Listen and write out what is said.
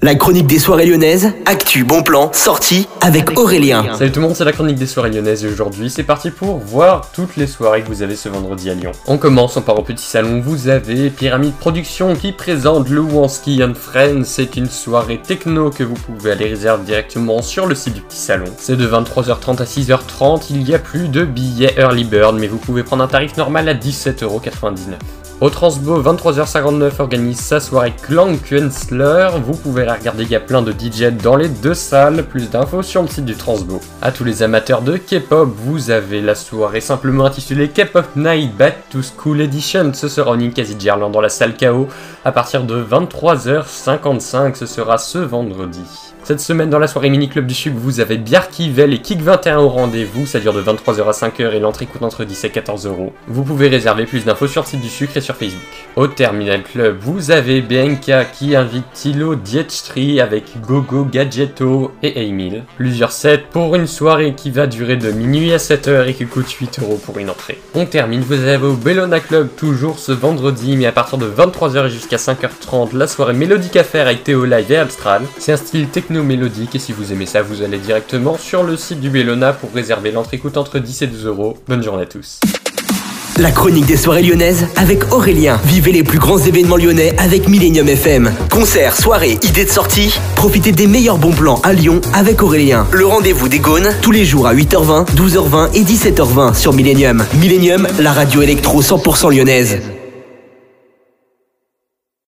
La chronique des soirées lyonnaises, actu, bon plan, sortie avec Aurélien. Salut tout le monde, c'est la chronique des soirées lyonnaises et aujourd'hui c'est parti pour voir toutes les soirées que vous avez ce vendredi à Lyon. On commence, on part au petit salon, vous avez Pyramide Production qui présente le Wansky and Friends, c'est une soirée techno que vous pouvez aller réserver directement sur le site du petit salon. C'est de 23h30 à 6h30, il y a plus de billets Early Bird mais vous pouvez prendre un tarif normal à 17,99€. Au Transbo, 23h59 organise sa soirée Clan Künstler. Vous pouvez la regarder, il y a plein de DJ dans les deux salles. Plus d'infos sur le site du Transbo. À tous les amateurs de K-pop, vous avez la soirée simplement intitulée K-pop Night Back to School Edition. Ce sera en Inkasi Gerland dans la salle KO à partir de 23h55. Ce sera ce vendredi. Cette semaine dans la soirée mini club du sud, vous avez Bjarkivel et Kick 21 au rendez-vous, ça dure de 23h à 5h et l'entrée coûte entre 10 et 14 euros. Vous pouvez réserver plus d'infos sur le site du sucre et sur Facebook. Au Terminal Club, vous avez BNK qui invite Tilo Dietstri avec Gogo Gadgetto et Emil. Plusieurs sets pour une soirée qui va durer de minuit à 7h et qui coûte 8 euros pour une entrée. On termine, vous avez au Bellona Club toujours ce vendredi, mais à partir de 23h jusqu'à 5h30, la soirée Mélodique Affaire avec Théo Live et Abstral. C'est un style techno mélodique et si vous aimez ça, vous allez directement sur le site du Bellona pour réserver. L'entrée coûte entre 10 et 12 euros. Bonne journée à tous. La chronique des soirées lyonnaises avec Aurélien. Vivez les plus grands événements lyonnais avec Millennium FM. Concerts, soirées, idées de sortie. Profitez des meilleurs bons plans à Lyon avec Aurélien. Le rendez-vous des Gaunes tous les jours à 8h20, 12h20 et 17h20 sur Millennium. Millennium, la radio électro 100% lyonnaise.